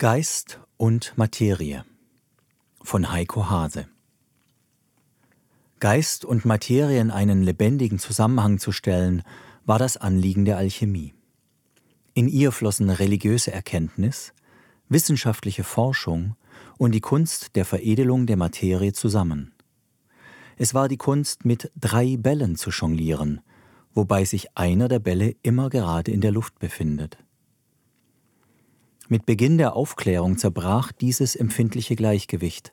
Geist und Materie von Heiko Hase Geist und Materie in einen lebendigen Zusammenhang zu stellen, war das Anliegen der Alchemie. In ihr flossen religiöse Erkenntnis, wissenschaftliche Forschung und die Kunst der Veredelung der Materie zusammen. Es war die Kunst, mit drei Bällen zu jonglieren, wobei sich einer der Bälle immer gerade in der Luft befindet. Mit Beginn der Aufklärung zerbrach dieses empfindliche Gleichgewicht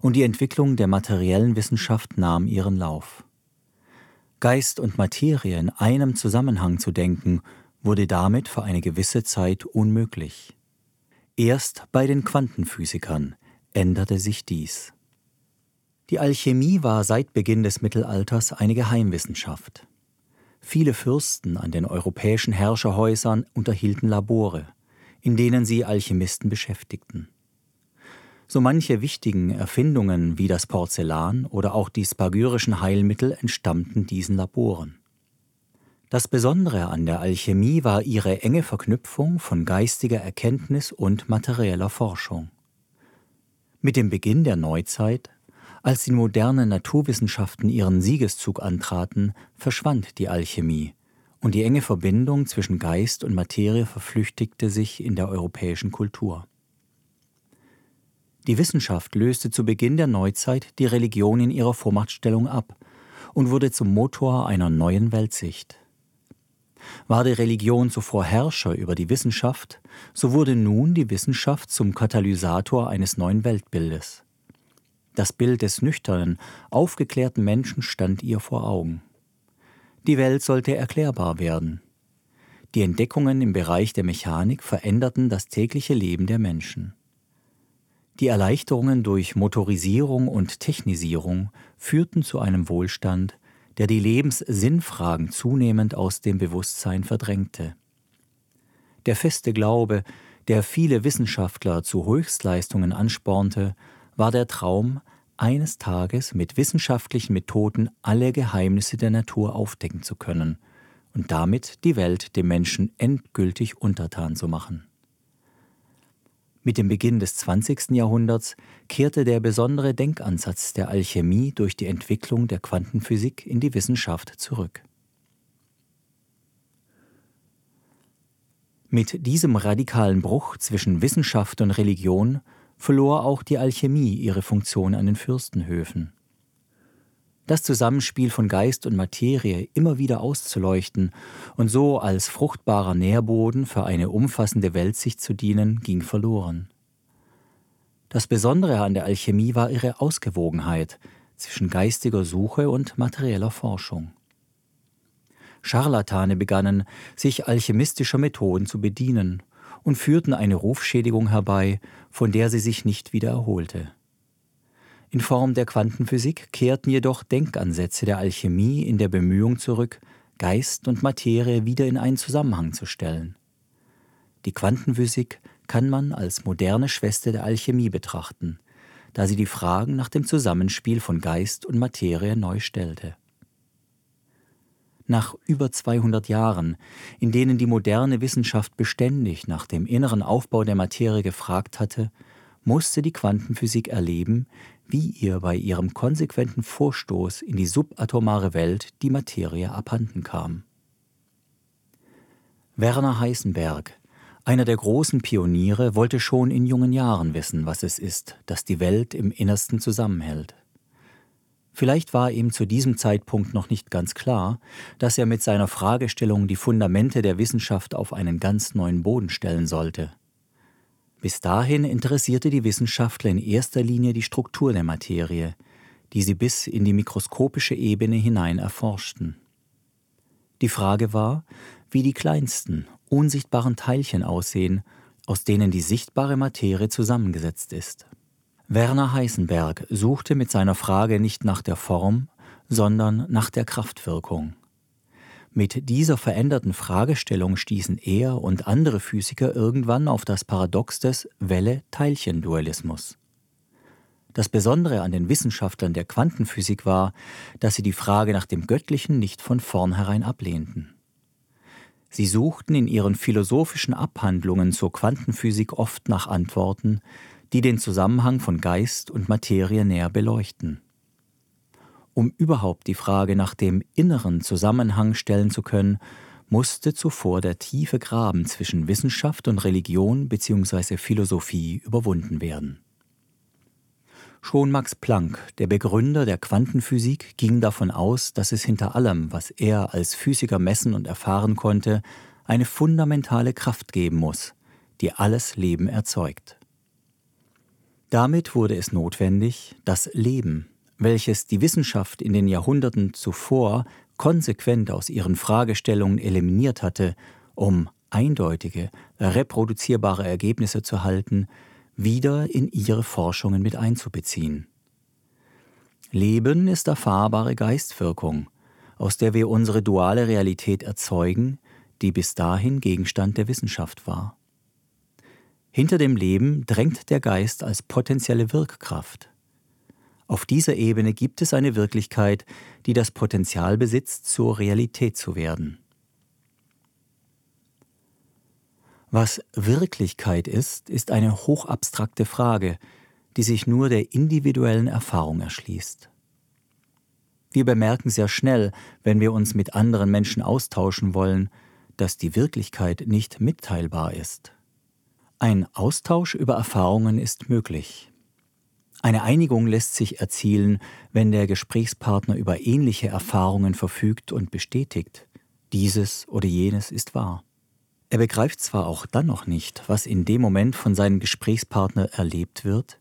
und die Entwicklung der materiellen Wissenschaft nahm ihren Lauf. Geist und Materie in einem Zusammenhang zu denken, wurde damit für eine gewisse Zeit unmöglich. Erst bei den Quantenphysikern änderte sich dies. Die Alchemie war seit Beginn des Mittelalters eine Geheimwissenschaft. Viele Fürsten an den europäischen Herrscherhäusern unterhielten Labore in denen sie Alchemisten beschäftigten. So manche wichtigen Erfindungen wie das Porzellan oder auch die spagyrischen Heilmittel entstammten diesen Laboren. Das Besondere an der Alchemie war ihre enge Verknüpfung von geistiger Erkenntnis und materieller Forschung. Mit dem Beginn der Neuzeit, als die modernen Naturwissenschaften ihren Siegeszug antraten, verschwand die Alchemie und die enge Verbindung zwischen Geist und Materie verflüchtigte sich in der europäischen Kultur. Die Wissenschaft löste zu Beginn der Neuzeit die Religion in ihrer Vormachtstellung ab und wurde zum Motor einer neuen Weltsicht. War die Religion zuvor Herrscher über die Wissenschaft, so wurde nun die Wissenschaft zum Katalysator eines neuen Weltbildes. Das Bild des nüchternen, aufgeklärten Menschen stand ihr vor Augen. Die Welt sollte erklärbar werden. Die Entdeckungen im Bereich der Mechanik veränderten das tägliche Leben der Menschen. Die Erleichterungen durch Motorisierung und Technisierung führten zu einem Wohlstand, der die Lebenssinnfragen zunehmend aus dem Bewusstsein verdrängte. Der feste Glaube, der viele Wissenschaftler zu Höchstleistungen anspornte, war der Traum eines Tages mit wissenschaftlichen Methoden alle Geheimnisse der Natur aufdecken zu können und damit die Welt dem Menschen endgültig untertan zu machen. Mit dem Beginn des 20. Jahrhunderts kehrte der besondere Denkansatz der Alchemie durch die Entwicklung der Quantenphysik in die Wissenschaft zurück. Mit diesem radikalen Bruch zwischen Wissenschaft und Religion verlor auch die Alchemie ihre Funktion an den Fürstenhöfen. Das Zusammenspiel von Geist und Materie immer wieder auszuleuchten und so als fruchtbarer Nährboden für eine umfassende Weltsicht zu dienen, ging verloren. Das Besondere an der Alchemie war ihre Ausgewogenheit zwischen geistiger Suche und materieller Forschung. Scharlatane begannen, sich alchemistischer Methoden zu bedienen und führten eine Rufschädigung herbei, von der sie sich nicht wieder erholte. In Form der Quantenphysik kehrten jedoch Denkansätze der Alchemie in der Bemühung zurück, Geist und Materie wieder in einen Zusammenhang zu stellen. Die Quantenphysik kann man als moderne Schwester der Alchemie betrachten, da sie die Fragen nach dem Zusammenspiel von Geist und Materie neu stellte nach über 200 Jahren, in denen die moderne Wissenschaft beständig nach dem inneren Aufbau der Materie gefragt hatte, musste die Quantenphysik erleben, wie ihr bei ihrem konsequenten Vorstoß in die subatomare Welt die Materie abhanden kam. Werner Heisenberg, einer der großen Pioniere, wollte schon in jungen Jahren wissen, was es ist, das die Welt im Innersten zusammenhält. Vielleicht war ihm zu diesem Zeitpunkt noch nicht ganz klar, dass er mit seiner Fragestellung die Fundamente der Wissenschaft auf einen ganz neuen Boden stellen sollte. Bis dahin interessierte die Wissenschaftler in erster Linie die Struktur der Materie, die sie bis in die mikroskopische Ebene hinein erforschten. Die Frage war, wie die kleinsten, unsichtbaren Teilchen aussehen, aus denen die sichtbare Materie zusammengesetzt ist. Werner Heisenberg suchte mit seiner Frage nicht nach der Form, sondern nach der Kraftwirkung. Mit dieser veränderten Fragestellung stießen er und andere Physiker irgendwann auf das Paradox des Welle-Teilchen-Dualismus. Das Besondere an den Wissenschaftlern der Quantenphysik war, dass sie die Frage nach dem Göttlichen nicht von vornherein ablehnten. Sie suchten in ihren philosophischen Abhandlungen zur Quantenphysik oft nach Antworten, die den Zusammenhang von Geist und Materie näher beleuchten. Um überhaupt die Frage nach dem inneren Zusammenhang stellen zu können, musste zuvor der tiefe Graben zwischen Wissenschaft und Religion bzw. Philosophie überwunden werden. Schon Max Planck, der Begründer der Quantenphysik, ging davon aus, dass es hinter allem, was er als Physiker messen und erfahren konnte, eine fundamentale Kraft geben muss, die alles Leben erzeugt. Damit wurde es notwendig, das Leben, welches die Wissenschaft in den Jahrhunderten zuvor konsequent aus ihren Fragestellungen eliminiert hatte, um eindeutige, reproduzierbare Ergebnisse zu halten, wieder in ihre Forschungen mit einzubeziehen. Leben ist erfahrbare Geistwirkung, aus der wir unsere duale Realität erzeugen, die bis dahin Gegenstand der Wissenschaft war. Hinter dem Leben drängt der Geist als potenzielle Wirkkraft. Auf dieser Ebene gibt es eine Wirklichkeit, die das Potenzial besitzt, zur Realität zu werden. Was Wirklichkeit ist, ist eine hochabstrakte Frage, die sich nur der individuellen Erfahrung erschließt. Wir bemerken sehr schnell, wenn wir uns mit anderen Menschen austauschen wollen, dass die Wirklichkeit nicht mitteilbar ist. Ein Austausch über Erfahrungen ist möglich. Eine Einigung lässt sich erzielen, wenn der Gesprächspartner über ähnliche Erfahrungen verfügt und bestätigt, dieses oder jenes ist wahr. Er begreift zwar auch dann noch nicht, was in dem Moment von seinem Gesprächspartner erlebt wird,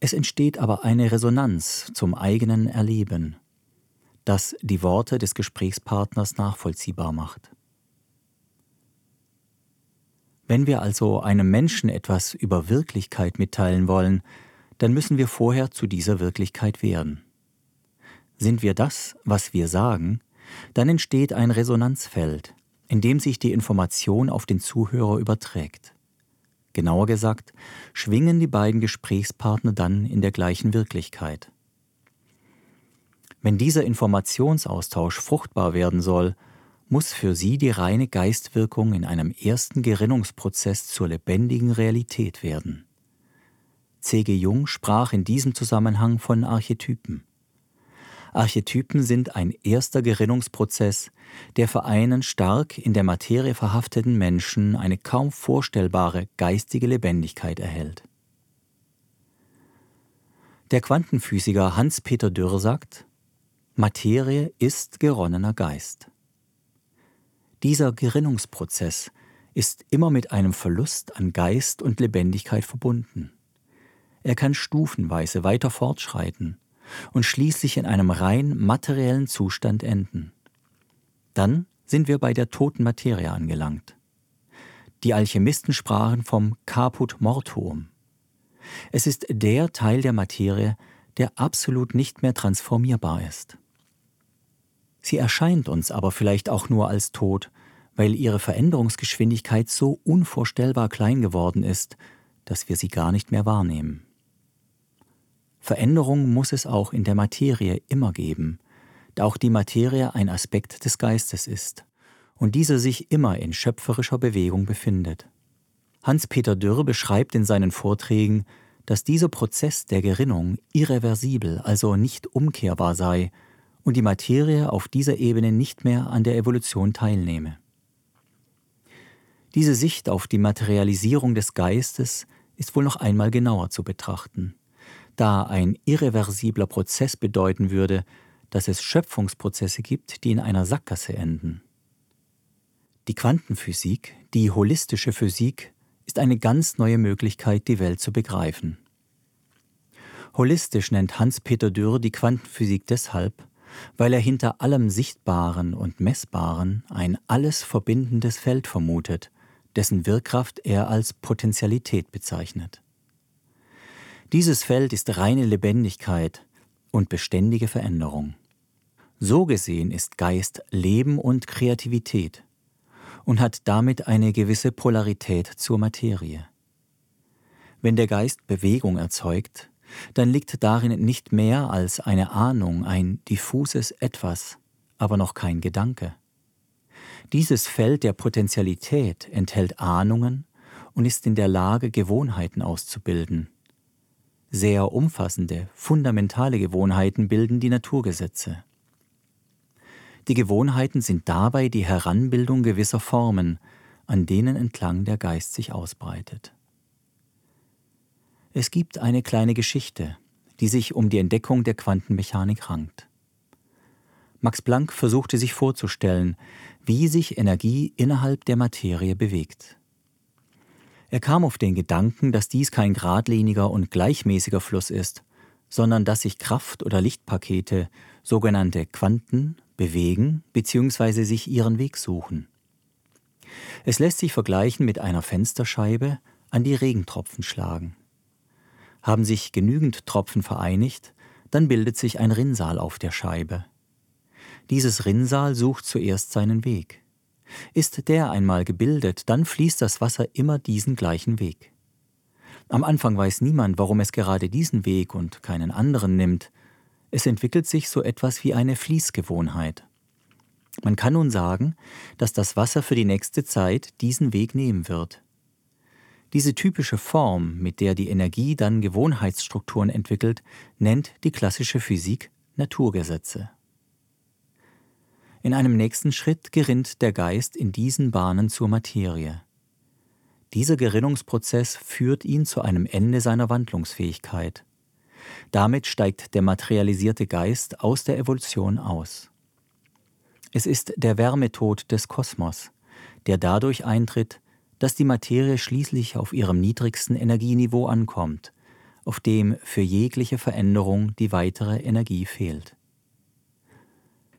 es entsteht aber eine Resonanz zum eigenen Erleben, das die Worte des Gesprächspartners nachvollziehbar macht. Wenn wir also einem Menschen etwas über Wirklichkeit mitteilen wollen, dann müssen wir vorher zu dieser Wirklichkeit werden. Sind wir das, was wir sagen, dann entsteht ein Resonanzfeld, indem sich die Information auf den Zuhörer überträgt. Genauer gesagt, schwingen die beiden Gesprächspartner dann in der gleichen Wirklichkeit. Wenn dieser Informationsaustausch fruchtbar werden soll, muss für sie die reine Geistwirkung in einem ersten Gerinnungsprozess zur lebendigen Realität werden. C.G. Jung sprach in diesem Zusammenhang von Archetypen. Archetypen sind ein erster Gerinnungsprozess, der für einen stark in der Materie verhafteten Menschen eine kaum vorstellbare geistige Lebendigkeit erhält. Der Quantenphysiker Hans-Peter Dürr sagt, Materie ist geronnener Geist. Dieser Gerinnungsprozess ist immer mit einem Verlust an Geist und Lebendigkeit verbunden. Er kann stufenweise weiter fortschreiten und schließlich in einem rein materiellen Zustand enden. Dann sind wir bei der toten Materie angelangt. Die Alchemisten sprachen vom Caput Mortuum. Es ist der Teil der Materie, der absolut nicht mehr transformierbar ist. Sie erscheint uns aber vielleicht auch nur als tot, weil ihre Veränderungsgeschwindigkeit so unvorstellbar klein geworden ist, dass wir sie gar nicht mehr wahrnehmen. Veränderung muss es auch in der Materie immer geben, da auch die Materie ein Aspekt des Geistes ist und dieser sich immer in schöpferischer Bewegung befindet. Hans-Peter Dürr beschreibt in seinen Vorträgen, dass dieser Prozess der Gerinnung irreversibel, also nicht umkehrbar sei und die Materie auf dieser Ebene nicht mehr an der Evolution teilnehme. Diese Sicht auf die Materialisierung des Geistes ist wohl noch einmal genauer zu betrachten da ein irreversibler Prozess bedeuten würde, dass es Schöpfungsprozesse gibt, die in einer Sackgasse enden. Die Quantenphysik, die holistische Physik, ist eine ganz neue Möglichkeit, die Welt zu begreifen. Holistisch nennt Hans-Peter Dürr die Quantenphysik deshalb, weil er hinter allem Sichtbaren und Messbaren ein alles verbindendes Feld vermutet, dessen Wirkkraft er als Potentialität bezeichnet. Dieses Feld ist reine Lebendigkeit und beständige Veränderung. So gesehen ist Geist Leben und Kreativität und hat damit eine gewisse Polarität zur Materie. Wenn der Geist Bewegung erzeugt, dann liegt darin nicht mehr als eine Ahnung, ein diffuses Etwas, aber noch kein Gedanke. Dieses Feld der Potentialität enthält Ahnungen und ist in der Lage, Gewohnheiten auszubilden. Sehr umfassende, fundamentale Gewohnheiten bilden die Naturgesetze. Die Gewohnheiten sind dabei die Heranbildung gewisser Formen, an denen entlang der Geist sich ausbreitet. Es gibt eine kleine Geschichte, die sich um die Entdeckung der Quantenmechanik rankt. Max Planck versuchte sich vorzustellen, wie sich Energie innerhalb der Materie bewegt. Er kam auf den Gedanken, dass dies kein geradliniger und gleichmäßiger Fluss ist, sondern dass sich Kraft- oder Lichtpakete, sogenannte Quanten, bewegen bzw. sich ihren Weg suchen. Es lässt sich vergleichen mit einer Fensterscheibe, an die Regentropfen schlagen. Haben sich genügend Tropfen vereinigt, dann bildet sich ein Rinnsal auf der Scheibe. Dieses Rinnsal sucht zuerst seinen Weg. Ist der einmal gebildet, dann fließt das Wasser immer diesen gleichen Weg. Am Anfang weiß niemand, warum es gerade diesen Weg und keinen anderen nimmt. Es entwickelt sich so etwas wie eine Fließgewohnheit. Man kann nun sagen, dass das Wasser für die nächste Zeit diesen Weg nehmen wird. Diese typische Form, mit der die Energie dann Gewohnheitsstrukturen entwickelt, nennt die klassische Physik Naturgesetze. In einem nächsten Schritt gerinnt der Geist in diesen Bahnen zur Materie. Dieser Gerinnungsprozess führt ihn zu einem Ende seiner Wandlungsfähigkeit. Damit steigt der materialisierte Geist aus der Evolution aus. Es ist der Wärmetod des Kosmos, der dadurch eintritt, dass die Materie schließlich auf ihrem niedrigsten Energieniveau ankommt, auf dem für jegliche Veränderung die weitere Energie fehlt.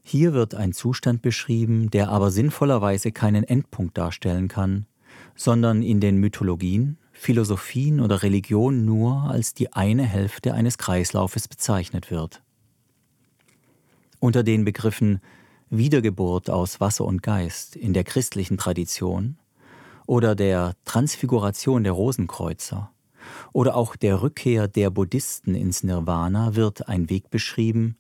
Hier wird ein Zustand beschrieben, der aber sinnvollerweise keinen Endpunkt darstellen kann, sondern in den Mythologien, Philosophien oder Religionen nur als die eine Hälfte eines Kreislaufes bezeichnet wird. Unter den Begriffen Wiedergeburt aus Wasser und Geist in der christlichen Tradition oder der Transfiguration der Rosenkreuzer oder auch der Rückkehr der Buddhisten ins Nirvana wird ein Weg beschrieben,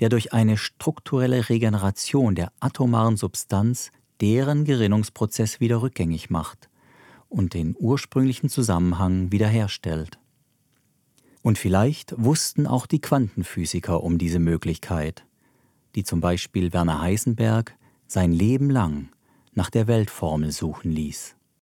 der durch eine strukturelle Regeneration der atomaren Substanz deren Gerinnungsprozess wieder rückgängig macht und den ursprünglichen Zusammenhang wiederherstellt. Und vielleicht wussten auch die Quantenphysiker um diese Möglichkeit, die zum Beispiel Werner Heisenberg sein Leben lang nach der Weltformel suchen ließ.